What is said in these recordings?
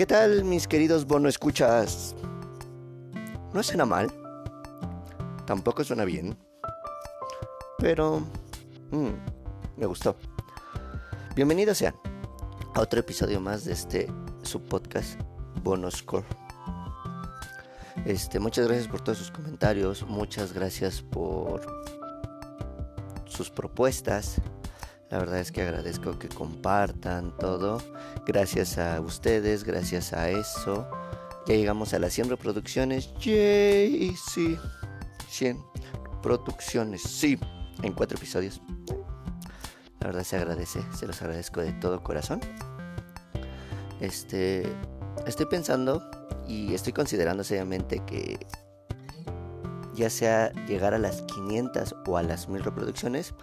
¿Qué tal mis queridos bono escuchas? No suena mal, tampoco suena bien, pero mm, me gustó. Bienvenidos sean a otro episodio más de este su podcast Bonoscore. Este, muchas gracias por todos sus comentarios, muchas gracias por sus propuestas. La verdad es que agradezco que compartan todo. Gracias a ustedes, gracias a eso. Ya llegamos a las 100 reproducciones. Yay, sí. 100 producciones, sí. En cuatro episodios. La verdad se agradece, se los agradezco de todo corazón. Este, estoy pensando y estoy considerando seriamente que ya sea llegar a las 500 o a las 1000 reproducciones,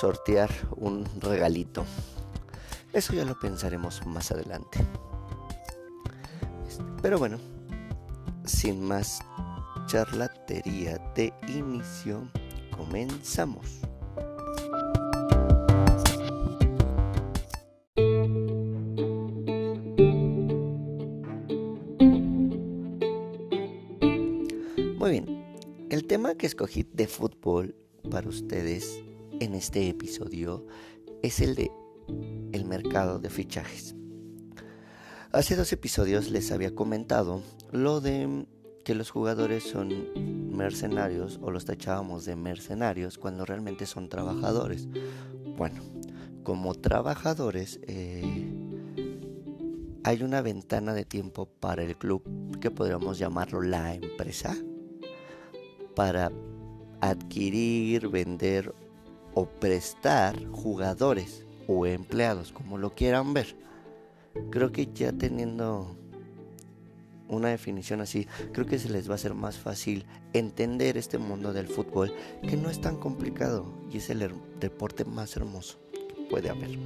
sortear un regalito. Eso ya lo pensaremos más adelante. Este, pero bueno, sin más charlatería de inicio, comenzamos. Muy bien, el tema que escogí de fútbol para ustedes en este episodio es el de el mercado de fichajes. Hace dos episodios les había comentado lo de que los jugadores son mercenarios o los tachábamos de mercenarios cuando realmente son trabajadores. Bueno, como trabajadores eh, hay una ventana de tiempo para el club que podríamos llamarlo la empresa para adquirir, vender o prestar jugadores o empleados, como lo quieran ver. Creo que ya teniendo una definición así, creo que se les va a hacer más fácil entender este mundo del fútbol, que no es tan complicado y es el deporte más hermoso que puede haber.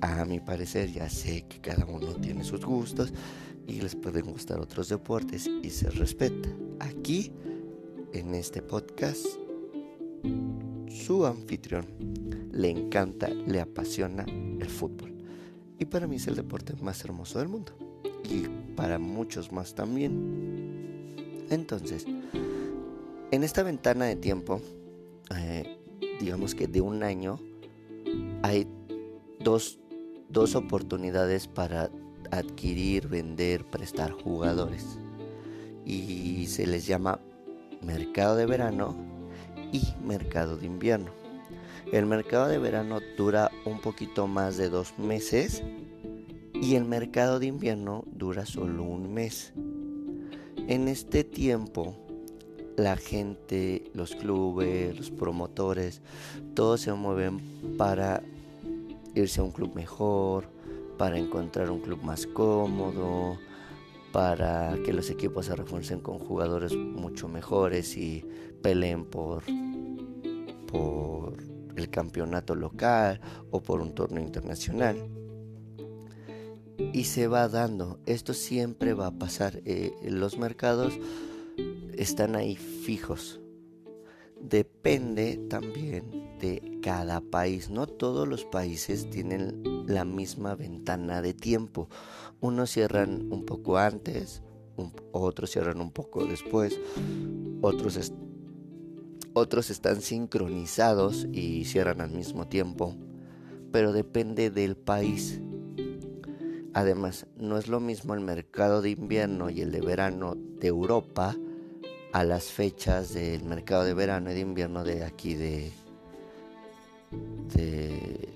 A mi parecer, ya sé que cada uno tiene sus gustos y les pueden gustar otros deportes y se respeta. Aquí, en este podcast, su anfitrión le encanta, le apasiona el fútbol. Y para mí es el deporte más hermoso del mundo. Y para muchos más también. Entonces, en esta ventana de tiempo, eh, digamos que de un año, hay dos, dos oportunidades para adquirir, vender, prestar jugadores. Y se les llama mercado de verano y mercado de invierno. El mercado de verano dura un poquito más de dos meses y el mercado de invierno dura solo un mes. En este tiempo, la gente, los clubes, los promotores, todos se mueven para irse a un club mejor, para encontrar un club más cómodo, para que los equipos se refuercen con jugadores mucho mejores y peleen por, el campeonato local o por un torneo internacional. Y se va dando, esto siempre va a pasar, eh, los mercados están ahí fijos. Depende también de cada país, no todos los países tienen la misma ventana de tiempo. Unos cierran un poco antes, otros cierran un poco después, otros, otros están sincronizados y cierran al mismo tiempo, pero depende del país. Además, no es lo mismo el mercado de invierno y el de verano de Europa a las fechas del mercado de verano y de invierno de aquí de, de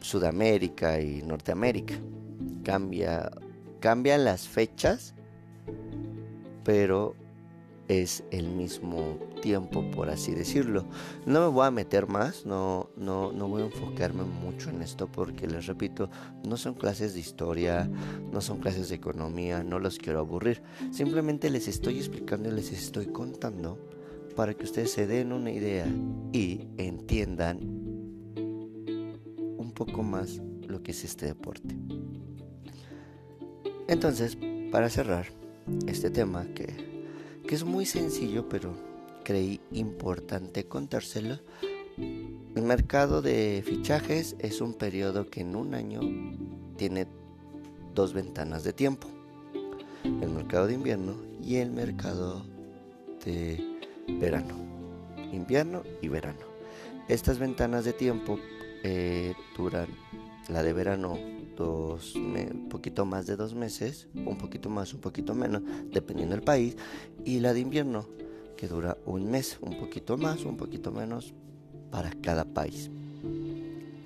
Sudamérica y Norteamérica. Cambia, cambian las fechas, pero es el mismo tiempo, por así decirlo. No me voy a meter más, no, no, no voy a enfocarme mucho en esto porque les repito, no son clases de historia, no son clases de economía, no los quiero aburrir. Simplemente les estoy explicando y les estoy contando para que ustedes se den una idea y entiendan un poco más lo que es este deporte. Entonces, para cerrar este tema que, que es muy sencillo, pero creí importante contárselo, el mercado de fichajes es un periodo que en un año tiene dos ventanas de tiempo. El mercado de invierno y el mercado de verano. Invierno y verano. Estas ventanas de tiempo eh, duran la de verano dos, un poquito más de dos meses, un poquito más, un poquito menos, dependiendo del país, y la de invierno que dura un mes, un poquito más, un poquito menos para cada país.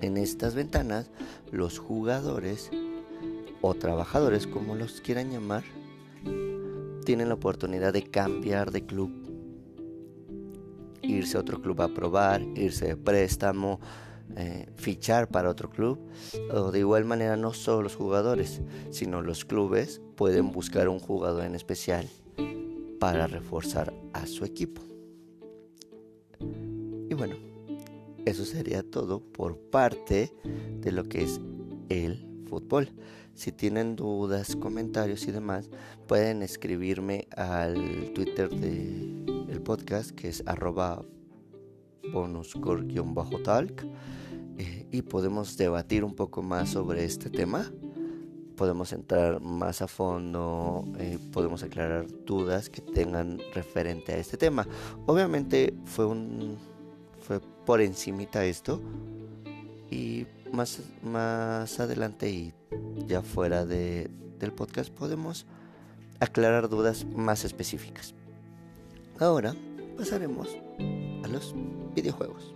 En estas ventanas, los jugadores o trabajadores, como los quieran llamar, tienen la oportunidad de cambiar de club, irse a otro club a probar, irse de préstamo, eh, fichar para otro club. O de igual manera no solo los jugadores, sino los clubes pueden buscar un jugador en especial para reforzar a su equipo. Y bueno, eso sería todo por parte de lo que es el fútbol. Si tienen dudas, comentarios y demás, pueden escribirme al Twitter del podcast que es arroba bonuscore-talk eh, y podemos debatir un poco más sobre este tema. Podemos entrar más a fondo, eh, podemos aclarar dudas que tengan referente a este tema. Obviamente fue un fue por encimita esto y más, más adelante y ya fuera de, del podcast podemos aclarar dudas más específicas. Ahora pasaremos los videojuegos.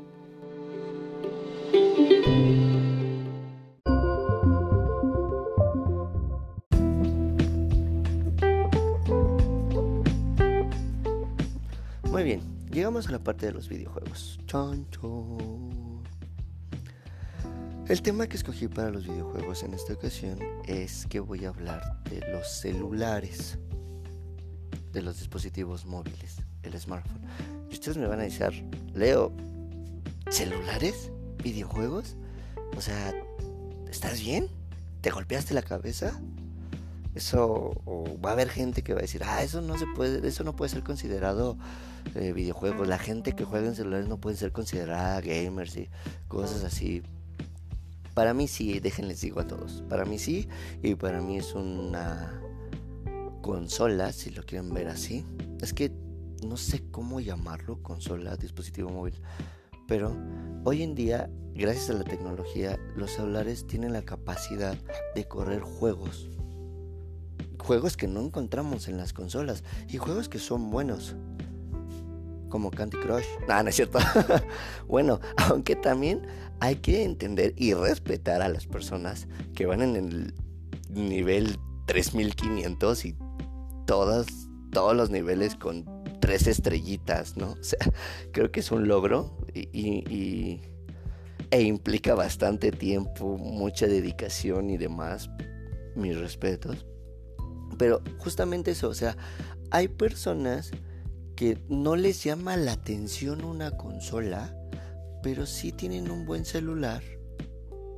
Muy bien, llegamos a la parte de los videojuegos. Chon, El tema que escogí para los videojuegos en esta ocasión es que voy a hablar de los celulares, de los dispositivos móviles, el smartphone. Me van a decir, Leo, ¿celulares? ¿Videojuegos? O sea, ¿estás bien? ¿Te golpeaste la cabeza? Eso, va a haber gente que va a decir, ah, eso no se puede, eso no puede ser considerado eh, videojuegos. La gente que juega en celulares no puede ser considerada gamers y cosas así. Para mí sí, déjenles digo a todos. Para mí sí, y para mí es una consola, si lo quieren ver así. Es que no sé cómo llamarlo, consola, dispositivo móvil. Pero hoy en día, gracias a la tecnología, los celulares tienen la capacidad de correr juegos. Juegos que no encontramos en las consolas y juegos que son buenos. Como Candy Crush. Ah, no es cierto. bueno, aunque también hay que entender y respetar a las personas que van en el nivel 3500 y todos los niveles con tres estrellitas, ¿no? O sea, creo que es un logro y, e implica bastante tiempo, mucha dedicación y demás. Mis respetos. Pero justamente eso, o sea, hay personas que no les llama la atención una consola, pero sí tienen un buen celular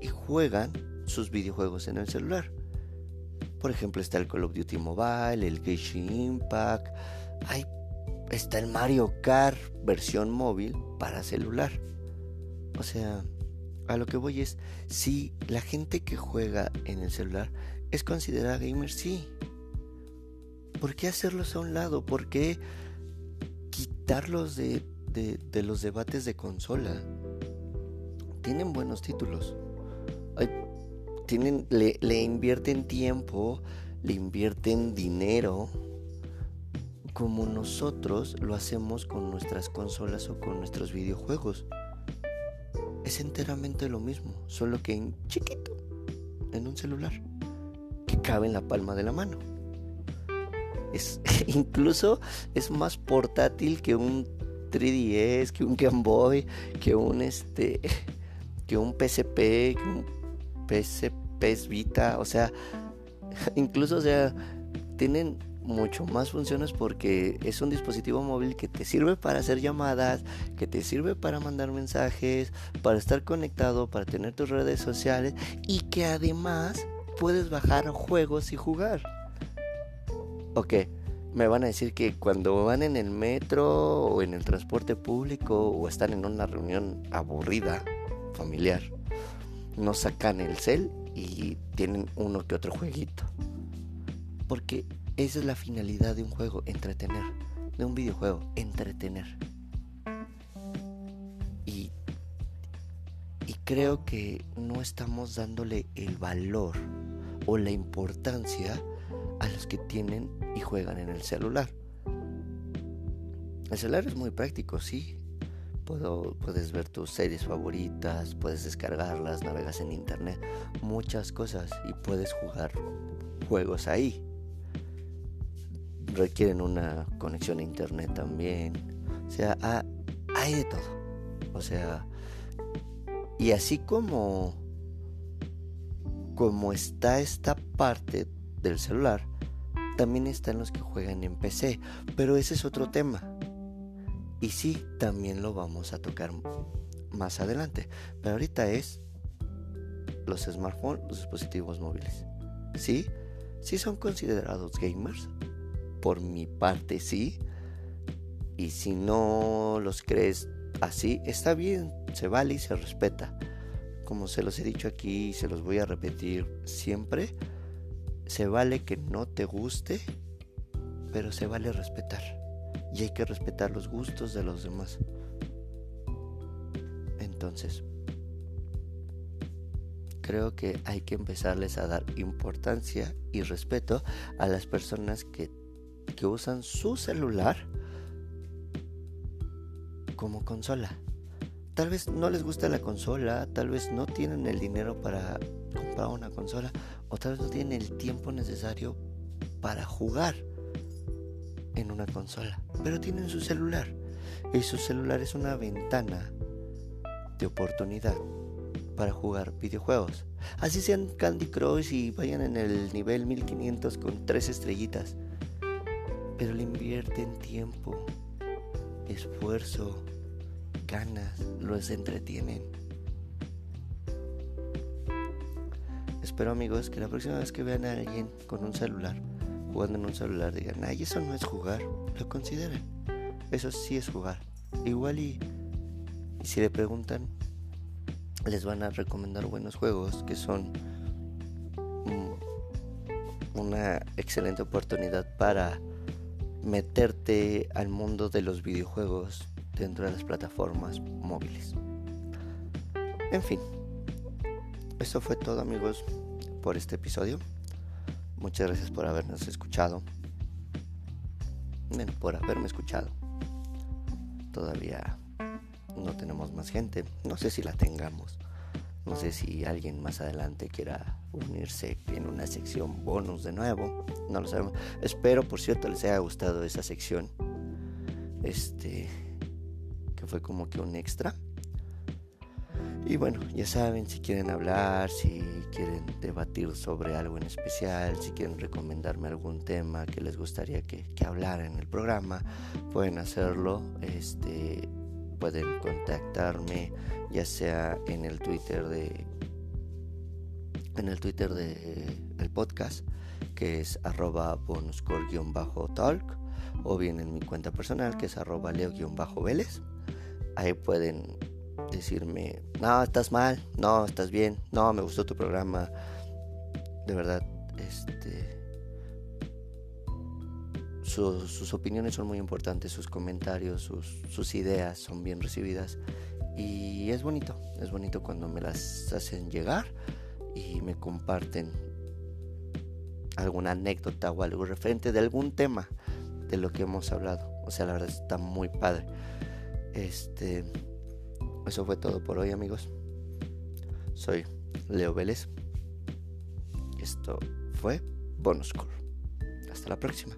y juegan sus videojuegos en el celular. Por ejemplo, está el Call of Duty Mobile, el Genshin Impact. Hay está el Mario Kart versión móvil para celular. O sea, a lo que voy es, si la gente que juega en el celular es considerada gamer, sí. ¿Por qué hacerlos a un lado? ¿Por qué quitarlos de, de, los debates de consola? Tienen buenos títulos. tienen, le, le invierten tiempo, le invierten dinero como nosotros lo hacemos con nuestras consolas o con nuestros videojuegos. Es enteramente lo mismo, solo que en chiquito, en un celular, que cabe en la palma de la mano. Es, incluso es más portátil que un 3DS, que un Game Boy, que un este, que un PSP, que un PSP Vita, o sea, incluso o sea, tienen mucho más funciones porque es un dispositivo móvil que te sirve para hacer llamadas, que te sirve para mandar mensajes, para estar conectado, para tener tus redes sociales y que además puedes bajar juegos y jugar. Ok, me van a decir que cuando van en el metro o en el transporte público o están en una reunión aburrida, familiar, no sacan el cel y tienen uno que otro jueguito. Porque esa es la finalidad de un juego, entretener. De un videojuego, entretener. Y, y creo que no estamos dándole el valor o la importancia a los que tienen y juegan en el celular. El celular es muy práctico, sí. Puedo, puedes ver tus series favoritas, puedes descargarlas, navegas en internet, muchas cosas y puedes jugar juegos ahí. Requieren una conexión a internet también. O sea, hay de todo. O sea, y así como como está esta parte del celular, también están los que juegan en PC, pero ese es otro tema. Y sí, también lo vamos a tocar más adelante. Pero ahorita es los smartphones, los dispositivos móviles. ¿Sí? ¿Sí son considerados gamers? Por mi parte, sí. Y si no los crees así, está bien, se vale y se respeta. Como se los he dicho aquí y se los voy a repetir siempre se vale que no te guste, pero se vale respetar. Y hay que respetar los gustos de los demás. Entonces, creo que hay que empezarles a dar importancia y respeto a las personas que, que usan su celular como consola. Tal vez no les gusta la consola, tal vez no tienen el dinero para comprar una consola, o tal vez no tienen el tiempo necesario para jugar en una consola, pero tienen su celular. Y su celular es una ventana de oportunidad para jugar videojuegos. Así sean Candy Crush y vayan en el nivel 1500 con tres estrellitas. Pero le invierten tiempo, esfuerzo, ganas, los entretienen. Espero amigos que la próxima vez que vean a alguien con un celular, jugando en un celular, digan, ay, eso no es jugar, lo consideren. Eso sí es jugar. Igual y, si le preguntan, les van a recomendar buenos juegos que son una excelente oportunidad para meterte al mundo de los videojuegos dentro de las plataformas móviles. En fin, eso fue todo amigos por este episodio. Muchas gracias por habernos escuchado. Bueno, por haberme escuchado. Todavía no tenemos más gente. No sé si la tengamos. No sé si alguien más adelante quiera unirse en una sección bonus de nuevo. No lo sabemos. Espero, por cierto, les haya gustado esa sección. Este. Que fue como que un extra. Y bueno, ya saben, si quieren hablar, si quieren debatir sobre algo en especial, si quieren recomendarme algún tema que les gustaría que, que hablara en el programa, pueden hacerlo. Este, pueden contactarme ya sea en el Twitter de en el Twitter de el podcast que es arroba bonuscore-talk o bien en mi cuenta personal que es arroba leo-vélez ahí pueden decirme, no, estás mal, no, estás bien, no, me gustó tu programa. De verdad, este... sus opiniones son muy importantes, sus comentarios, sus, ideas son bien recibidas. Y es bonito, es bonito cuando me las hacen llegar y me comparten alguna anécdota o algo referente de algún tema de lo que hemos hablado. O sea, la verdad está muy padre. Este, eso fue todo por hoy amigos. Soy Leo Vélez. Esto fue Bonus Hasta la próxima.